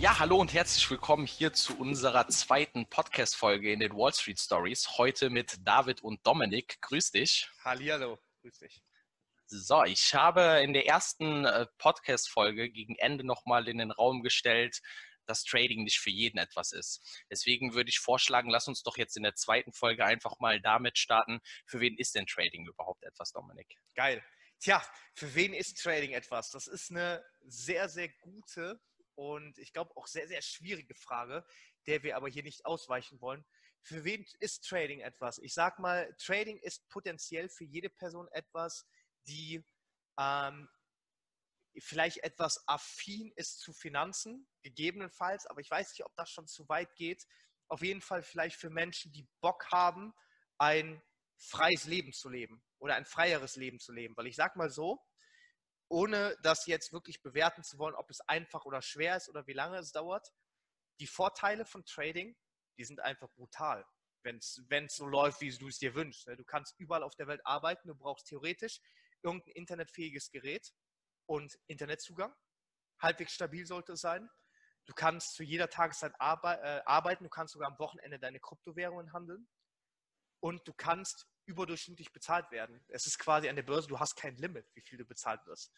Ja, hallo und herzlich willkommen hier zu unserer zweiten Podcast-Folge in den Wall Street Stories. Heute mit David und Dominik. Grüß dich. Hallihallo, grüß dich. So, ich habe in der ersten äh, Podcast-Folge gegen Ende nochmal in den Raum gestellt, dass Trading nicht für jeden etwas ist. Deswegen würde ich vorschlagen, lass uns doch jetzt in der zweiten Folge einfach mal damit starten. Für wen ist denn Trading überhaupt etwas, Dominik? Geil. Tja, für wen ist Trading etwas? Das ist eine sehr, sehr gute und ich glaube auch sehr, sehr schwierige Frage, der wir aber hier nicht ausweichen wollen. Für wen ist Trading etwas? Ich sag mal, Trading ist potenziell für jede Person etwas, die ähm, vielleicht etwas affin ist zu Finanzen, gegebenenfalls, aber ich weiß nicht, ob das schon zu weit geht. Auf jeden Fall vielleicht für Menschen, die Bock haben, ein freies Leben zu leben oder ein freieres Leben zu leben. Weil ich sag mal so, ohne das jetzt wirklich bewerten zu wollen, ob es einfach oder schwer ist oder wie lange es dauert, die Vorteile von Trading, die sind einfach brutal, wenn es so läuft, wie du es dir wünschst. Ne? Du kannst überall auf der Welt arbeiten, du brauchst theoretisch irgendein internetfähiges Gerät und Internetzugang. Halbwegs stabil sollte es sein. Du kannst zu jeder Tageszeit äh, arbeiten, du kannst sogar am Wochenende deine Kryptowährungen handeln und du kannst überdurchschnittlich bezahlt werden. Es ist quasi an der Börse, du hast kein Limit, wie viel du bezahlt wirst.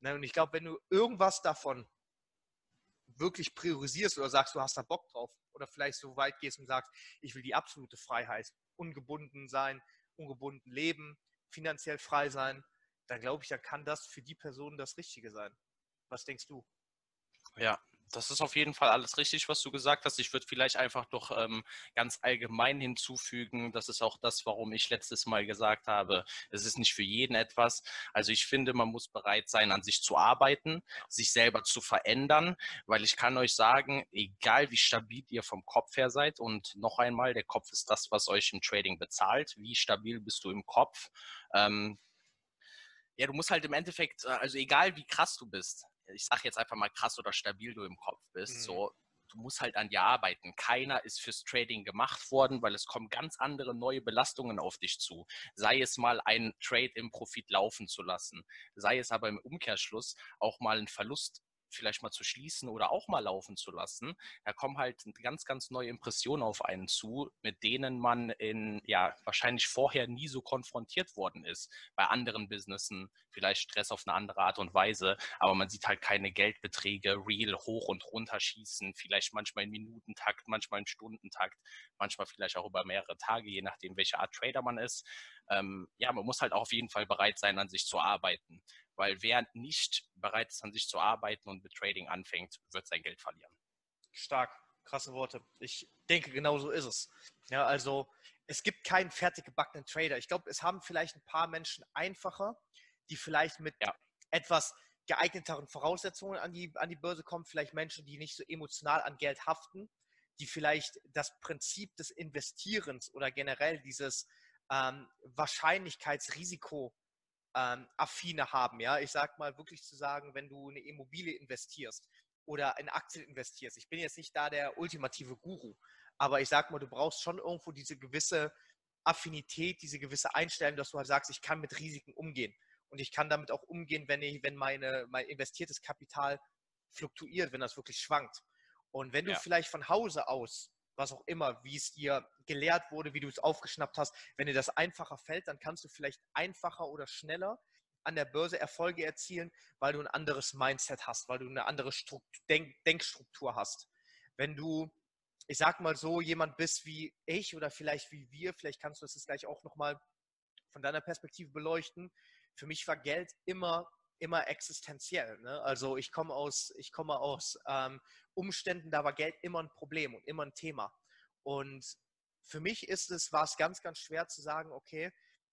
Ne, und ich glaube, wenn du irgendwas davon wirklich priorisierst oder sagst, du hast da Bock drauf oder vielleicht so weit gehst und sagst, ich will die absolute Freiheit, ungebunden sein, ungebunden leben, finanziell frei sein, dann glaube ich, dann kann das für die Person das Richtige sein. Was denkst du? Ja, das ist auf jeden Fall alles richtig, was du gesagt hast. Ich würde vielleicht einfach noch ähm, ganz allgemein hinzufügen, das ist auch das, warum ich letztes Mal gesagt habe, es ist nicht für jeden etwas. Also ich finde, man muss bereit sein, an sich zu arbeiten, sich selber zu verändern, weil ich kann euch sagen, egal wie stabil ihr vom Kopf her seid und noch einmal, der Kopf ist das, was euch im Trading bezahlt. Wie stabil bist du im Kopf? Ähm, ja, du musst halt im Endeffekt, äh, also egal wie krass du bist, ich sage jetzt einfach mal krass oder stabil du im Kopf bist, mhm. so du musst halt an dir arbeiten. Keiner ist fürs Trading gemacht worden, weil es kommen ganz andere neue Belastungen auf dich zu. Sei es mal ein Trade im Profit laufen zu lassen, sei es aber im Umkehrschluss auch mal einen Verlust vielleicht mal zu schließen oder auch mal laufen zu lassen. Da kommen halt ganz, ganz neue Impressionen auf einen zu, mit denen man in, ja, wahrscheinlich vorher nie so konfrontiert worden ist. Bei anderen Businessen vielleicht Stress auf eine andere Art und Weise, aber man sieht halt keine Geldbeträge real hoch und runter schießen, vielleicht manchmal in Minutentakt, manchmal in Stundentakt, manchmal vielleicht auch über mehrere Tage, je nachdem, welche Art Trader man ist. Ähm, ja, man muss halt auch auf jeden Fall bereit sein, an sich zu arbeiten weil wer nicht bereit ist, an sich zu arbeiten und mit Trading anfängt, wird sein Geld verlieren. Stark, krasse Worte. Ich denke, genau so ist es. Ja, also es gibt keinen fertig gebackenen Trader. Ich glaube, es haben vielleicht ein paar Menschen einfacher, die vielleicht mit ja. etwas geeigneteren Voraussetzungen an die, an die Börse kommen. Vielleicht Menschen, die nicht so emotional an Geld haften, die vielleicht das Prinzip des Investierens oder generell dieses ähm, Wahrscheinlichkeitsrisiko ähm, affine haben. Ja, ich sag mal wirklich zu sagen, wenn du eine Immobilie investierst oder in Aktien investierst. Ich bin jetzt nicht da der ultimative Guru, aber ich sag mal, du brauchst schon irgendwo diese gewisse Affinität, diese gewisse Einstellung, dass du halt sagst, ich kann mit Risiken umgehen und ich kann damit auch umgehen, wenn ich, wenn meine mein investiertes Kapital fluktuiert, wenn das wirklich schwankt. Und wenn du ja. vielleicht von Hause aus was auch immer, wie es dir gelehrt wurde, wie du es aufgeschnappt hast. Wenn dir das einfacher fällt, dann kannst du vielleicht einfacher oder schneller an der Börse Erfolge erzielen, weil du ein anderes Mindset hast, weil du eine andere Struktur, Denk Denkstruktur hast. Wenn du, ich sag mal so, jemand bist wie ich oder vielleicht wie wir, vielleicht kannst du das gleich auch nochmal von deiner Perspektive beleuchten. Für mich war Geld immer immer existenziell. Ne? Also ich komme aus, ich komme aus ähm, Umständen, da war Geld immer ein Problem und immer ein Thema. Und für mich ist es, war es ganz, ganz schwer zu sagen, okay,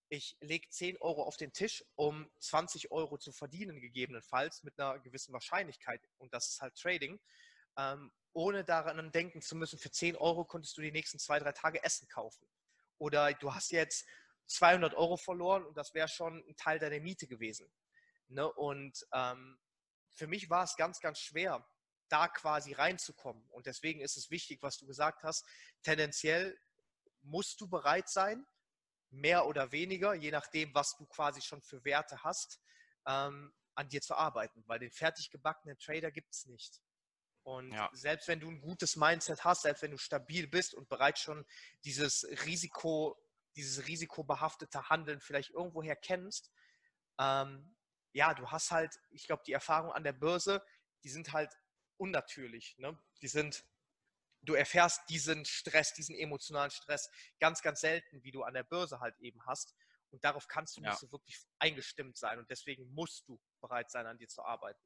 ich lege 10 Euro auf den Tisch, um 20 Euro zu verdienen, gegebenenfalls mit einer gewissen Wahrscheinlichkeit. Und das ist halt Trading. Ähm, ohne daran denken zu müssen, für 10 Euro konntest du die nächsten zwei, drei Tage Essen kaufen. Oder du hast jetzt 200 Euro verloren und das wäre schon ein Teil deiner Miete gewesen. Ne? Und ähm, für mich war es ganz, ganz schwer, da quasi reinzukommen. Und deswegen ist es wichtig, was du gesagt hast. Tendenziell musst du bereit sein, mehr oder weniger, je nachdem, was du quasi schon für Werte hast, ähm, an dir zu arbeiten, weil den fertig gebackenen Trader gibt es nicht. Und ja. selbst wenn du ein gutes Mindset hast, selbst wenn du stabil bist und bereits schon dieses Risiko, dieses risikobehaftete Handeln vielleicht irgendwoher kennst, ähm, ja, du hast halt, ich glaube, die Erfahrung an der Börse, die sind halt unnatürlich. Ne? Die sind, du erfährst diesen Stress, diesen emotionalen Stress ganz, ganz selten, wie du an der Börse halt eben hast. Und darauf kannst du ja. nicht so wirklich eingestimmt sein. Und deswegen musst du bereit sein, an dir zu arbeiten.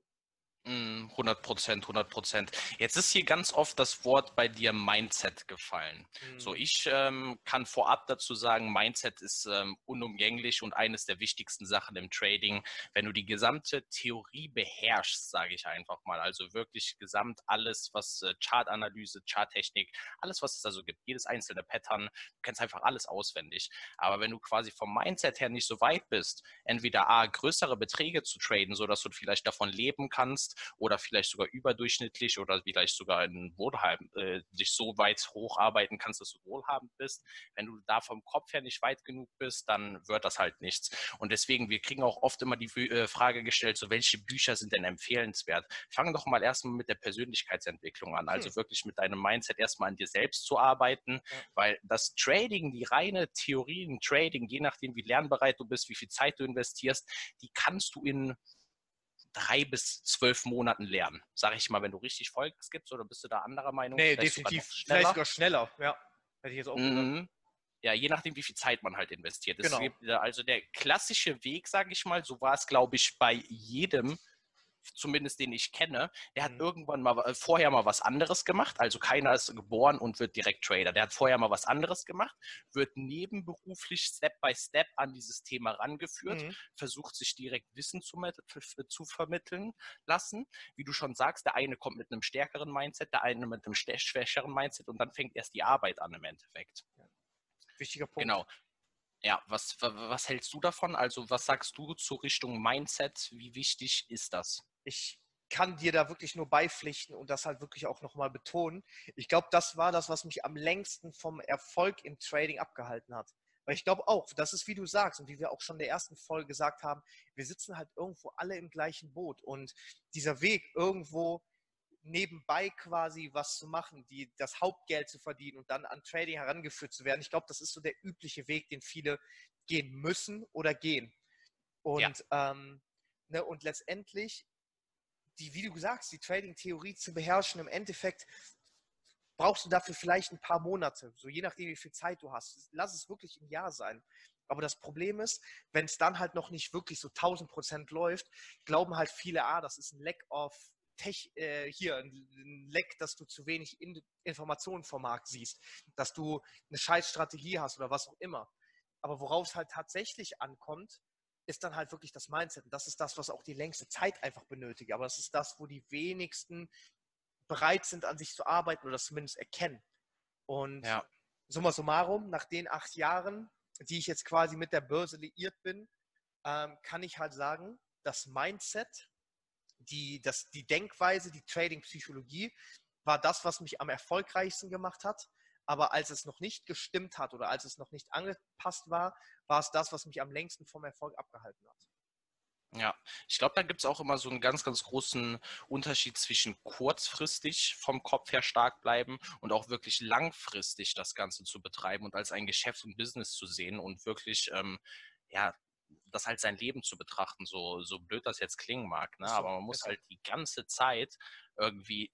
100 mm, Prozent, 100 Prozent. Jetzt ist hier ganz oft das Wort bei dir Mindset gefallen. Mhm. So, ich ähm, kann vorab dazu sagen, Mindset ist ähm, unumgänglich und eines der wichtigsten Sachen im Trading. Wenn du die gesamte Theorie beherrschst, sage ich einfach mal, also wirklich gesamt alles, was äh, Chartanalyse, Charttechnik, alles, was es da so gibt, jedes einzelne Pattern, du kennst einfach alles auswendig. Aber wenn du quasi vom Mindset her nicht so weit bist, entweder A, größere Beträge zu traden, sodass du vielleicht davon leben kannst, oder vielleicht sogar überdurchschnittlich oder vielleicht sogar in Wohlhabend, äh, dich so weit hocharbeiten kannst, dass du wohlhabend bist. Wenn du da vom Kopf her nicht weit genug bist, dann wird das halt nichts. Und deswegen, wir kriegen auch oft immer die äh, Frage gestellt, so welche Bücher sind denn empfehlenswert? Fang doch mal erstmal mit der Persönlichkeitsentwicklung an, also hm. wirklich mit deinem Mindset erstmal an dir selbst zu arbeiten, ja. weil das Trading, die reine Theorie im Trading, je nachdem, wie lernbereit du bist, wie viel Zeit du investierst, die kannst du in drei bis zwölf Monaten lernen. Sag ich mal, wenn du richtig Vollgas gibst oder bist du da anderer Meinung? Nee, vielleicht definitiv. Sogar vielleicht sogar schneller, ja. Hätte ich jetzt auch mhm. Ja, je nachdem, wie viel Zeit man halt investiert. Genau. also der klassische Weg, sage ich mal, so war es, glaube ich, bei jedem zumindest den ich kenne, der hat mhm. irgendwann mal äh, vorher mal was anderes gemacht. Also keiner ist geboren und wird direkt Trader. Der hat vorher mal was anderes gemacht, wird nebenberuflich Step by Step an dieses Thema rangeführt, mhm. versucht sich direkt Wissen zu, zu, vermitteln lassen. Wie du schon sagst, der eine kommt mit einem stärkeren Mindset, der eine mit einem schwächeren Mindset und dann fängt erst die Arbeit an im Endeffekt. Wichtiger Punkt. Genau. Ja, was, was hältst du davon? Also was sagst du zur Richtung Mindset? Wie wichtig ist das? Ich kann dir da wirklich nur beipflichten und das halt wirklich auch nochmal betonen. Ich glaube, das war das, was mich am längsten vom Erfolg im Trading abgehalten hat. Weil ich glaube auch, das ist wie du sagst und wie wir auch schon in der ersten Folge gesagt haben, wir sitzen halt irgendwo alle im gleichen Boot und dieser Weg irgendwo nebenbei quasi was zu machen, die, das Hauptgeld zu verdienen und dann an Trading herangeführt zu werden. Ich glaube, das ist so der übliche Weg, den viele gehen müssen oder gehen. Und, ja. ähm, ne, und letztendlich die, wie du sagst, die Trading-Theorie zu beherrschen, im Endeffekt brauchst du dafür vielleicht ein paar Monate, so je nachdem, wie viel Zeit du hast. Lass es wirklich ein Jahr sein. Aber das Problem ist, wenn es dann halt noch nicht wirklich so 1000 Prozent läuft, glauben halt viele, ah, das ist ein Lack of Tech, äh, hier, ein Leck, dass du zu wenig in Informationen vom Markt siehst, dass du eine scheiß Strategie hast oder was auch immer. Aber worauf es halt tatsächlich ankommt, ist dann halt wirklich das Mindset. Und das ist das, was auch die längste Zeit einfach benötigt. Aber das ist das, wo die wenigsten bereit sind, an sich zu arbeiten oder das zumindest erkennen. Und ja. summa summarum, nach den acht Jahren, die ich jetzt quasi mit der Börse liiert bin, ähm, kann ich halt sagen, das Mindset, die, das, die Denkweise, die Trading-Psychologie war das, was mich am erfolgreichsten gemacht hat. Aber als es noch nicht gestimmt hat oder als es noch nicht angepasst war, war es das, was mich am längsten vom Erfolg abgehalten hat. Ja, ich glaube, da gibt es auch immer so einen ganz, ganz großen Unterschied zwischen kurzfristig vom Kopf her stark bleiben und auch wirklich langfristig das Ganze zu betreiben und als ein Geschäft und Business zu sehen und wirklich, ähm, ja, das halt sein Leben zu betrachten, so, so blöd das jetzt klingen mag. Ne? Aber man muss halt die ganze Zeit irgendwie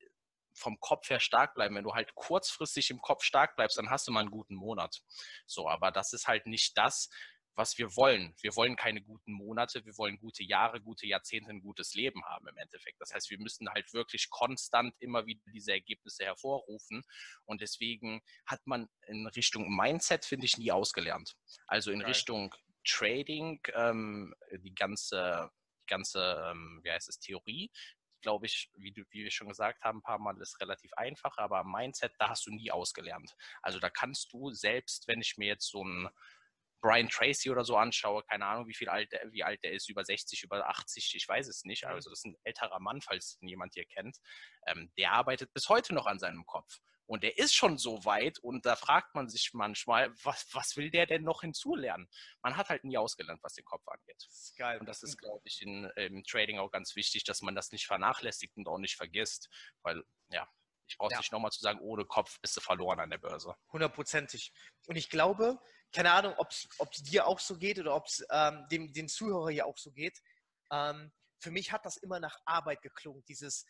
vom Kopf her stark bleiben. Wenn du halt kurzfristig im Kopf stark bleibst, dann hast du mal einen guten Monat. So, aber das ist halt nicht das, was wir wollen. Wir wollen keine guten Monate, wir wollen gute Jahre, gute Jahrzehnte, ein gutes Leben haben im Endeffekt. Das heißt, wir müssen halt wirklich konstant immer wieder diese Ergebnisse hervorrufen. Und deswegen hat man in Richtung Mindset, finde ich, nie ausgelernt. Also in okay. Richtung Trading, ähm, die ganze, die ganze, ähm, wie heißt es, Theorie, glaube ich, wie, du, wie wir schon gesagt haben, ein paar Mal ist relativ einfach, aber Mindset, da hast du nie ausgelernt. Also da kannst du selbst, wenn ich mir jetzt so ein Brian Tracy oder so anschaue, keine Ahnung, wie viel alt der, wie alt der ist, über 60, über 80, ich weiß es nicht. Mhm. Also das ist ein älterer Mann, falls jemand hier kennt. Ähm, der arbeitet bis heute noch an seinem Kopf. Und der ist schon so weit und da fragt man sich manchmal, was, was will der denn noch hinzulernen? Man hat halt nie ausgelernt, was den Kopf angeht. Das ist geil. Und das ist, glaube ich, in, im Trading auch ganz wichtig, dass man das nicht vernachlässigt und auch nicht vergisst, weil, ja, ich brauche es ja. nicht nochmal zu sagen, ohne Kopf bist du verloren an der Börse. Hundertprozentig. Und ich glaube, keine Ahnung, ob es dir auch so geht oder ob es ähm, dem, den Zuhörer hier auch so geht. Ähm, für mich hat das immer nach Arbeit geklungen, dieses,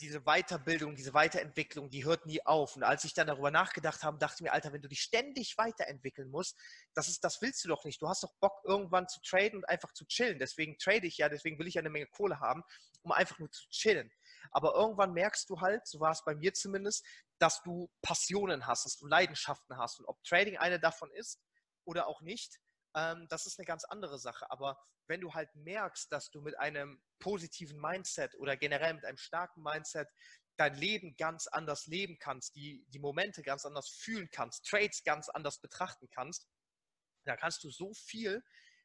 diese Weiterbildung, diese Weiterentwicklung, die hört nie auf. Und als ich dann darüber nachgedacht habe, dachte ich mir, Alter, wenn du dich ständig weiterentwickeln musst, das, ist, das willst du doch nicht. Du hast doch Bock, irgendwann zu traden und einfach zu chillen. Deswegen trade ich ja, deswegen will ich ja eine Menge Kohle haben, um einfach nur zu chillen. Aber irgendwann merkst du halt, so war es bei mir zumindest, dass du Passionen hast, dass du Leidenschaften hast. Und ob Trading eine davon ist oder auch nicht, ähm, das ist eine ganz andere Sache. Aber wenn du halt merkst, dass du mit einem positiven Mindset oder generell mit einem starken Mindset dein Leben ganz anders leben kannst, die, die Momente ganz anders fühlen kannst, Trades ganz anders betrachten kannst, dann kannst du so viel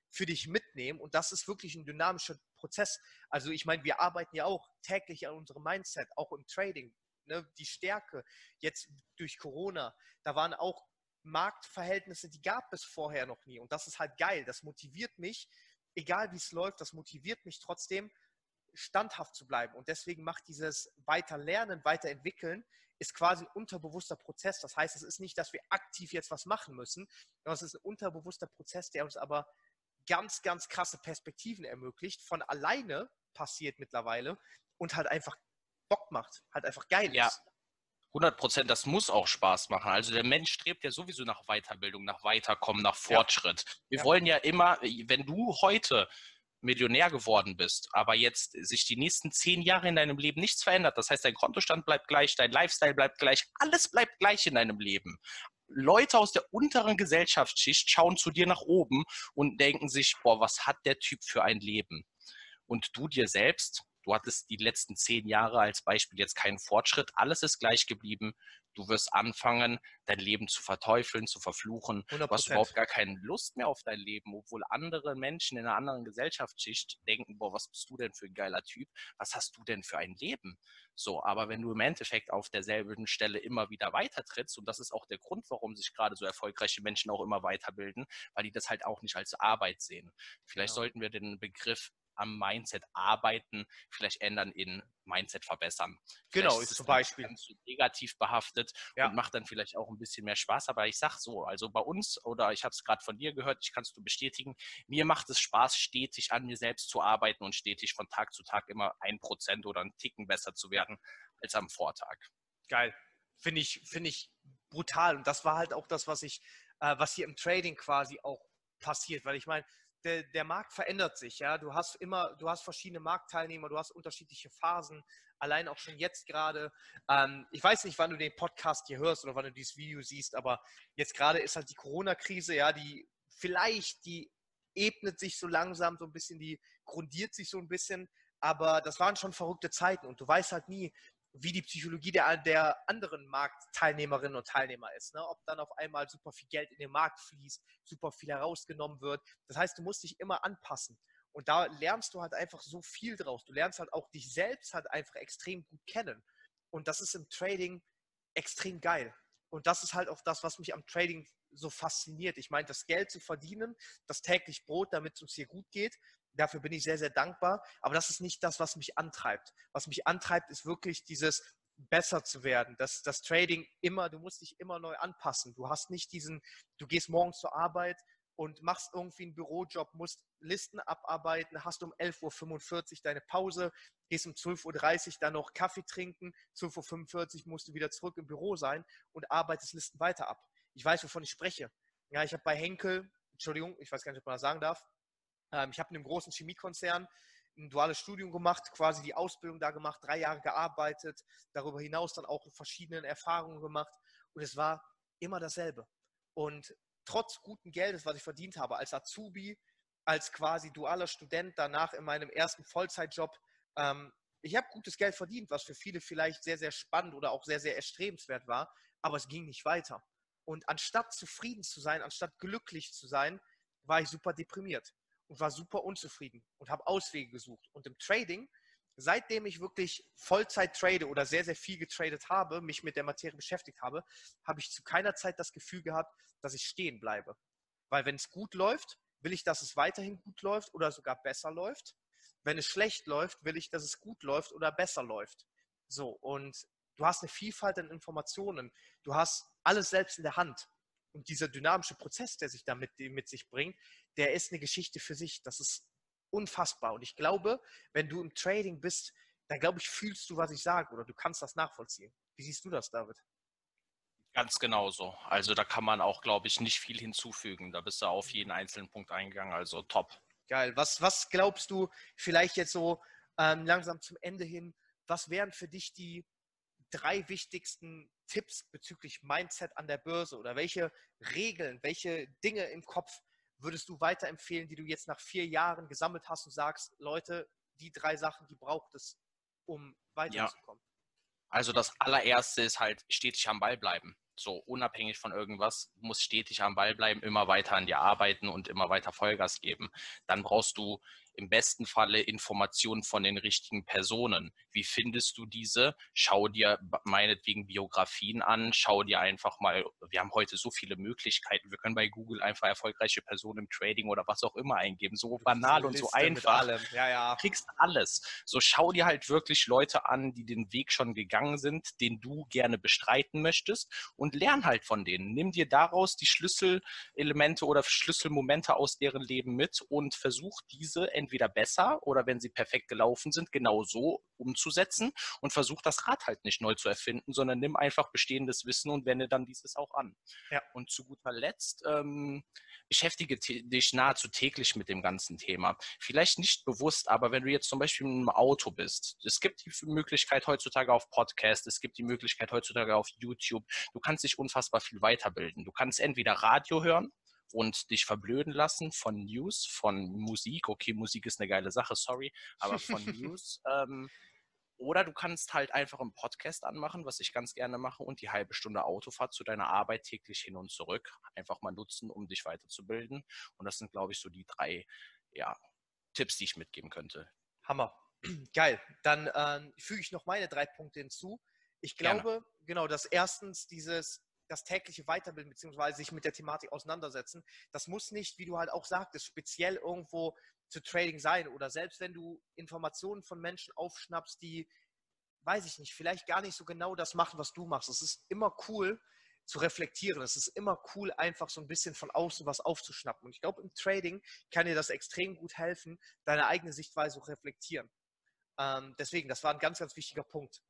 für dich mitnehmen und das ist wirklich ein dynamischer Prozess. Also ich meine, wir arbeiten ja auch täglich an unserem Mindset, auch im Trading. Ne? Die Stärke jetzt durch Corona, da waren auch Marktverhältnisse, die gab es vorher noch nie. Und das ist halt geil. Das motiviert mich, egal wie es läuft, das motiviert mich trotzdem, standhaft zu bleiben. Und deswegen macht dieses Weiterlernen, Weiterentwickeln, ist quasi ein unterbewusster Prozess. Das heißt, es ist nicht, dass wir aktiv jetzt was machen müssen, sondern es ist ein unterbewusster Prozess, der uns aber ganz, ganz krasse Perspektiven ermöglicht, von alleine passiert mittlerweile und halt einfach Bock macht, halt einfach geil ja. ist. 100 Prozent, das muss auch Spaß machen. Also der Mensch strebt ja sowieso nach Weiterbildung, nach Weiterkommen, nach Fortschritt. Ja. Wir ja. wollen ja immer, wenn du heute Millionär geworden bist, aber jetzt sich die nächsten zehn Jahre in deinem Leben nichts verändert, das heißt, dein Kontostand bleibt gleich, dein Lifestyle bleibt gleich, alles bleibt gleich in deinem Leben. Leute aus der unteren Gesellschaftsschicht schauen zu dir nach oben und denken sich, boah, was hat der Typ für ein Leben? Und du dir selbst, du hattest die letzten zehn Jahre als Beispiel jetzt keinen Fortschritt, alles ist gleich geblieben. Du wirst anfangen, dein Leben zu verteufeln, zu verfluchen. 100%. Du hast überhaupt gar keine Lust mehr auf dein Leben, obwohl andere Menschen in einer anderen Gesellschaftsschicht denken, boah, was bist du denn für ein geiler Typ? Was hast du denn für ein Leben? So, aber wenn du im Endeffekt auf derselben Stelle immer wieder weitertrittst, und das ist auch der Grund, warum sich gerade so erfolgreiche Menschen auch immer weiterbilden, weil die das halt auch nicht als Arbeit sehen. Vielleicht genau. sollten wir den Begriff am Mindset arbeiten, vielleicht ändern in Mindset verbessern. Vielleicht genau, ist zum Beispiel. Ganz negativ behaftet ja. und macht dann vielleicht auch ein bisschen mehr Spaß. Aber ich sag so, also bei uns, oder ich habe es gerade von dir gehört, ich kannst du bestätigen, mir macht es Spaß, stetig an mir selbst zu arbeiten und stetig von Tag zu Tag immer ein Prozent oder einen Ticken besser zu werden als am Vortag. Geil. Finde ich, finde ich brutal. Und das war halt auch das, was ich, äh, was hier im Trading quasi auch passiert. Weil ich meine, der, der Markt verändert sich, ja. Du hast immer, du hast verschiedene Marktteilnehmer, du hast unterschiedliche Phasen, allein auch schon jetzt gerade. Ähm, ich weiß nicht, wann du den Podcast hier hörst oder wann du dieses Video siehst, aber jetzt gerade ist halt die Corona-Krise, ja, die vielleicht, die ebnet sich so langsam so ein bisschen, die grundiert sich so ein bisschen, aber das waren schon verrückte Zeiten und du weißt halt nie, wie die Psychologie der, der anderen Marktteilnehmerinnen und Teilnehmer ist. Ne? Ob dann auf einmal super viel Geld in den Markt fließt, super viel herausgenommen wird. Das heißt, du musst dich immer anpassen. Und da lernst du halt einfach so viel draus. Du lernst halt auch dich selbst halt einfach extrem gut kennen. Und das ist im Trading extrem geil. Und das ist halt auch das, was mich am Trading so fasziniert. Ich meine, das Geld zu verdienen, das täglich Brot, damit es uns hier gut geht, Dafür bin ich sehr, sehr dankbar. Aber das ist nicht das, was mich antreibt. Was mich antreibt, ist wirklich dieses besser zu werden. Das, das Trading immer, du musst dich immer neu anpassen. Du hast nicht diesen, du gehst morgens zur Arbeit und machst irgendwie einen Bürojob, musst Listen abarbeiten, hast um 11.45 Uhr deine Pause, gehst um 12.30 Uhr dann noch Kaffee trinken, 12.45 Uhr musst du wieder zurück im Büro sein und arbeitest Listen weiter ab. Ich weiß, wovon ich spreche. Ja, ich habe bei Henkel, Entschuldigung, ich weiß gar nicht, ob man das sagen darf, ähm, ich habe in einem großen Chemiekonzern ein duales Studium gemacht, quasi die Ausbildung da gemacht, drei Jahre gearbeitet, darüber hinaus dann auch verschiedene Erfahrungen gemacht und es war immer dasselbe. Und trotz guten Geldes, was ich verdient habe, als Azubi, als quasi dualer Student, danach in meinem ersten Vollzeitjob, ähm, ich habe gutes Geld verdient, was für viele vielleicht sehr, sehr spannend oder auch sehr, sehr erstrebenswert war, aber es ging nicht weiter. Und anstatt zufrieden zu sein, anstatt glücklich zu sein, war ich super deprimiert und war super unzufrieden und habe Auswege gesucht. Und im Trading, seitdem ich wirklich Vollzeit trade oder sehr, sehr viel getradet habe, mich mit der Materie beschäftigt habe, habe ich zu keiner Zeit das Gefühl gehabt, dass ich stehen bleibe. Weil wenn es gut läuft, will ich, dass es weiterhin gut läuft oder sogar besser läuft. Wenn es schlecht läuft, will ich, dass es gut läuft oder besser läuft. So, und du hast eine Vielfalt an Informationen. Du hast alles selbst in der Hand. Und dieser dynamische Prozess, der sich da mit, mit sich bringt, der ist eine Geschichte für sich. Das ist unfassbar. Und ich glaube, wenn du im Trading bist, dann glaube ich, fühlst du, was ich sage oder du kannst das nachvollziehen. Wie siehst du das, David? Ganz genauso. Also da kann man auch, glaube ich, nicht viel hinzufügen. Da bist du auf jeden einzelnen Punkt eingegangen. Also top. Geil. Was, was glaubst du vielleicht jetzt so ähm, langsam zum Ende hin? Was wären für dich die drei wichtigsten Tipps bezüglich Mindset an der Börse oder welche Regeln, welche Dinge im Kopf würdest du weiterempfehlen, die du jetzt nach vier Jahren gesammelt hast und sagst, Leute, die drei Sachen, die braucht es, um weiterzukommen? Ja. Also das allererste ist halt stetig am Ball bleiben. So unabhängig von irgendwas, muss stetig am Ball bleiben, immer weiter an dir arbeiten und immer weiter Vollgas geben. Dann brauchst du im besten Falle Informationen von den richtigen Personen. Wie findest du diese? Schau dir meinetwegen Biografien an, schau dir einfach mal, wir haben heute so viele Möglichkeiten. Wir können bei Google einfach erfolgreiche Personen im Trading oder was auch immer eingeben. So banal und so einfach. Ja, ja. Du kriegst alles. So schau dir halt wirklich Leute an, die den Weg schon gegangen sind, den du gerne bestreiten möchtest und lern halt von denen. Nimm dir daraus die Schlüsselelemente oder Schlüsselmomente aus deren Leben mit und versuch diese entweder besser oder wenn sie perfekt gelaufen sind, genau so umzusetzen und versuch das Rad halt nicht neu zu erfinden, sondern nimm einfach bestehendes Wissen und wende dann dieses auch an. Ja. Und zu guter Letzt ähm, beschäftige dich nahezu täglich mit dem ganzen Thema. Vielleicht nicht bewusst, aber wenn du jetzt zum Beispiel im Auto bist, es gibt die Möglichkeit heutzutage auf Podcast, es gibt die Möglichkeit heutzutage auf YouTube, du kannst dich unfassbar viel weiterbilden. Du kannst entweder Radio hören, und dich verblöden lassen von News, von Musik. Okay, Musik ist eine geile Sache, sorry, aber von News. Ähm, oder du kannst halt einfach einen Podcast anmachen, was ich ganz gerne mache, und die halbe Stunde Autofahrt zu deiner Arbeit täglich hin und zurück einfach mal nutzen, um dich weiterzubilden. Und das sind, glaube ich, so die drei ja, Tipps, die ich mitgeben könnte. Hammer. Geil. Dann äh, füge ich noch meine drei Punkte hinzu. Ich glaube, Gerne. genau, dass erstens dieses das tägliche Weiterbilden beziehungsweise sich mit der Thematik auseinandersetzen. Das muss nicht, wie du halt auch sagtest, speziell irgendwo zu Trading sein oder selbst wenn du Informationen von Menschen aufschnappst, die, weiß ich nicht, vielleicht gar nicht so genau das machen, was du machst. Es ist immer cool zu reflektieren. Es ist immer cool, einfach so ein bisschen von außen was aufzuschnappen. Und ich glaube, im Trading kann dir das extrem gut helfen, deine eigene Sichtweise zu reflektieren. Ähm, deswegen, das war ein ganz, ganz wichtiger Punkt.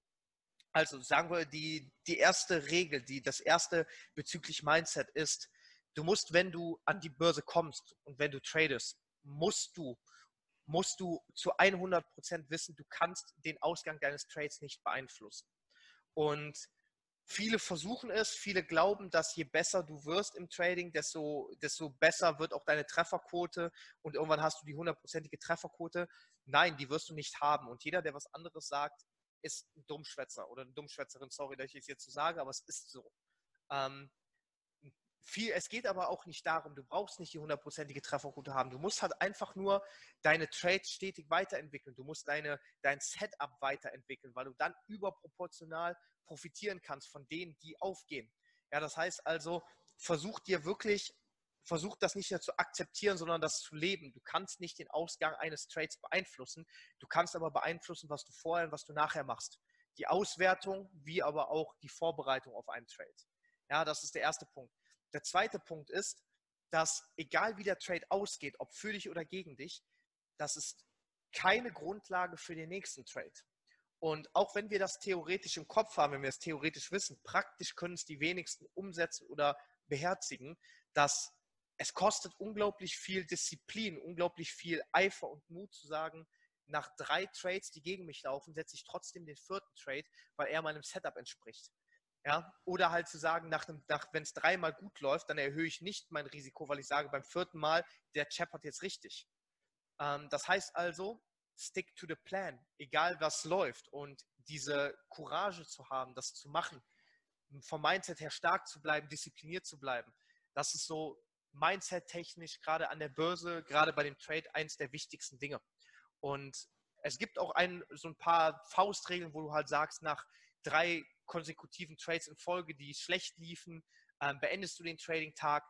Also sagen wir, die, die erste Regel, die, das erste bezüglich Mindset ist, du musst, wenn du an die Börse kommst und wenn du tradest, musst du, musst du zu 100% wissen, du kannst den Ausgang deines Trades nicht beeinflussen. Und viele versuchen es, viele glauben, dass je besser du wirst im Trading, desto, desto besser wird auch deine Trefferquote und irgendwann hast du die hundertprozentige Trefferquote. Nein, die wirst du nicht haben. Und jeder, der was anderes sagt, ist ein Dummschwätzer oder eine Dummschwätzerin, sorry, dass ich es jetzt so sage, aber es ist so. Ähm, viel, es geht aber auch nicht darum, du brauchst nicht die hundertprozentige Trefferquote haben. Du musst halt einfach nur deine Trades stetig weiterentwickeln. Du musst deine, dein Setup weiterentwickeln, weil du dann überproportional profitieren kannst von denen, die aufgehen. Ja, das heißt also, versuch dir wirklich versuch das nicht mehr zu akzeptieren, sondern das zu leben. Du kannst nicht den Ausgang eines Trades beeinflussen. Du kannst aber beeinflussen, was du vorher und was du nachher machst. Die Auswertung, wie aber auch die Vorbereitung auf einen Trade. Ja, das ist der erste Punkt. Der zweite Punkt ist, dass egal wie der Trade ausgeht, ob für dich oder gegen dich, das ist keine Grundlage für den nächsten Trade. Und auch wenn wir das theoretisch im Kopf haben, wenn wir es theoretisch wissen, praktisch können es die wenigsten umsetzen oder beherzigen, dass es kostet unglaublich viel Disziplin, unglaublich viel Eifer und Mut zu sagen, nach drei Trades, die gegen mich laufen, setze ich trotzdem den vierten Trade, weil er meinem Setup entspricht. Ja? Oder halt zu sagen, nach nach, wenn es dreimal gut läuft, dann erhöhe ich nicht mein Risiko, weil ich sage beim vierten Mal, der Chap hat jetzt richtig. Ähm, das heißt also, stick to the plan, egal was läuft. Und diese Courage zu haben, das zu machen, vom Mindset her stark zu bleiben, diszipliniert zu bleiben. Das ist so Mindset-technisch gerade an der Börse, gerade bei dem Trade, eins der wichtigsten Dinge. Und es gibt auch ein, so ein paar Faustregeln, wo du halt sagst, nach drei konsekutiven Trades in Folge, die schlecht liefen, ähm, beendest du den Trading-Tag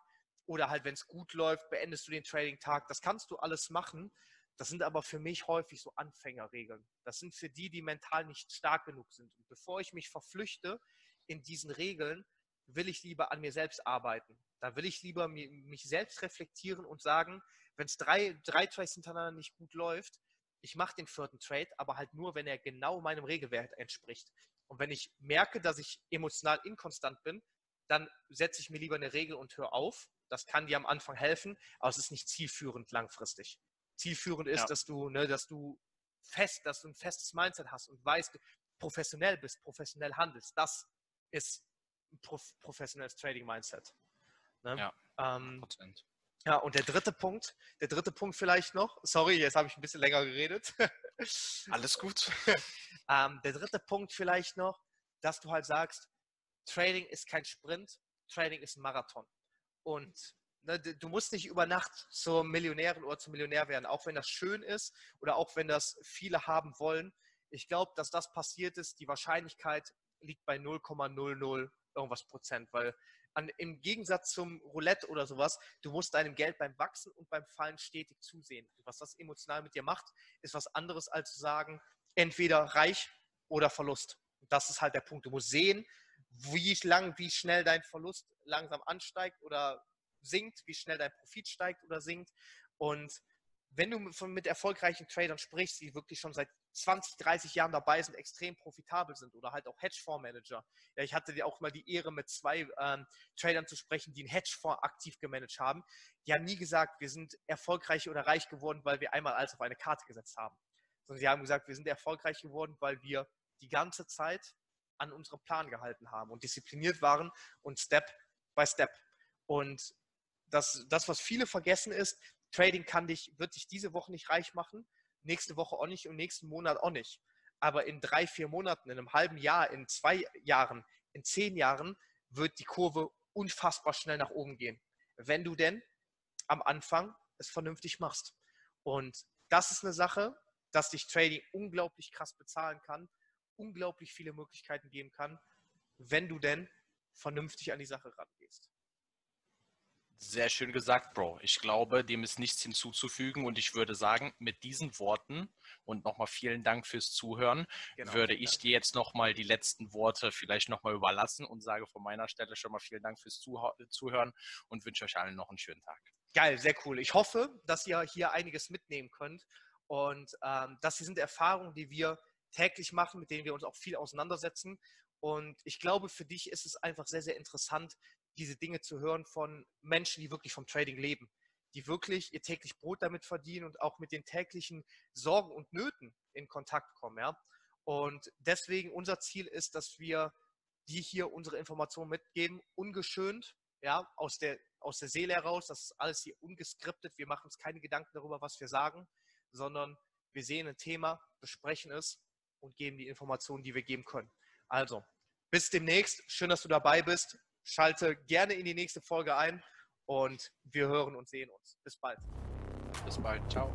oder halt, wenn es gut läuft, beendest du den Trading-Tag. Das kannst du alles machen. Das sind aber für mich häufig so Anfängerregeln. Das sind für die, die mental nicht stark genug sind. Und bevor ich mich verflüchte in diesen Regeln, will ich lieber an mir selbst arbeiten. Da will ich lieber mich selbst reflektieren und sagen, wenn es drei, drei Trades hintereinander nicht gut läuft, ich mache den vierten Trade, aber halt nur, wenn er genau meinem Regelwert entspricht. Und wenn ich merke, dass ich emotional inkonstant bin, dann setze ich mir lieber eine Regel und höre auf. Das kann dir am Anfang helfen, aber es ist nicht zielführend langfristig. Zielführend ist, ja. dass du, ne, dass du fest, dass du ein festes Mindset hast und weißt, professionell bist, professionell handelst. Das ist ein professionelles Trading Mindset. Ne? Ja, ähm, ja, und der dritte Punkt, der dritte Punkt vielleicht noch, sorry, jetzt habe ich ein bisschen länger geredet. Alles gut. ähm, der dritte Punkt vielleicht noch, dass du halt sagst, Trading ist kein Sprint, Trading ist ein Marathon. Und ne, du musst nicht über Nacht zur Millionärin oder zum Millionär werden, auch wenn das schön ist oder auch wenn das viele haben wollen. Ich glaube, dass das passiert ist, die Wahrscheinlichkeit liegt bei 0,00 irgendwas Prozent, weil an, im Gegensatz zum Roulette oder sowas, du musst deinem Geld beim Wachsen und beim Fallen stetig zusehen. Und was das emotional mit dir macht, ist was anderes als zu sagen, entweder reich oder Verlust. Und das ist halt der Punkt. Du musst sehen, wie lang, wie schnell dein Verlust langsam ansteigt oder sinkt, wie schnell dein Profit steigt oder sinkt. Und wenn du mit erfolgreichen Tradern sprichst, die wirklich schon seit 20, 30 Jahren dabei sind, extrem profitabel sind oder halt auch Hedgefondsmanager. Ja, ich hatte auch mal die Ehre, mit zwei ähm, Tradern zu sprechen, die einen Hedgefonds aktiv gemanagt haben. Die haben nie gesagt, wir sind erfolgreich oder reich geworden, weil wir einmal alles auf eine Karte gesetzt haben. Sondern sie haben gesagt, wir sind erfolgreich geworden, weil wir die ganze Zeit an unserem Plan gehalten haben und diszipliniert waren und Step by Step. Und das, das, was viele vergessen ist, Trading kann dich, wird dich diese Woche nicht reich machen, nächste Woche auch nicht und nächsten Monat auch nicht. Aber in drei, vier Monaten, in einem halben Jahr, in zwei Jahren, in zehn Jahren wird die Kurve unfassbar schnell nach oben gehen. Wenn du denn am Anfang es vernünftig machst. Und das ist eine Sache, dass dich Trading unglaublich krass bezahlen kann, unglaublich viele Möglichkeiten geben kann, wenn du denn vernünftig an die Sache rangehst. Sehr schön gesagt, Bro. Ich glaube, dem ist nichts hinzuzufügen und ich würde sagen, mit diesen Worten und nochmal vielen Dank fürs Zuhören, genau, würde ich dir jetzt nochmal die letzten Worte vielleicht nochmal überlassen und sage von meiner Stelle schon mal vielen Dank fürs Zuhören und wünsche euch allen noch einen schönen Tag. Geil, sehr cool. Ich hoffe, dass ihr hier einiges mitnehmen könnt und ähm, das sind Erfahrungen, die wir täglich machen, mit denen wir uns auch viel auseinandersetzen. Und ich glaube, für dich ist es einfach sehr, sehr interessant, diese Dinge zu hören von Menschen, die wirklich vom Trading leben, die wirklich ihr täglich Brot damit verdienen und auch mit den täglichen Sorgen und Nöten in Kontakt kommen. Ja? Und deswegen unser Ziel ist, dass wir die hier unsere Informationen mitgeben, ungeschönt, ja, aus der, aus der Seele heraus. Das ist alles hier ungeskriptet. Wir machen uns keine Gedanken darüber, was wir sagen, sondern wir sehen ein Thema, besprechen es und geben die Informationen, die wir geben können. Also, bis demnächst. Schön, dass du dabei bist. Schalte gerne in die nächste Folge ein und wir hören und sehen uns. Bis bald. Bis bald. Ciao.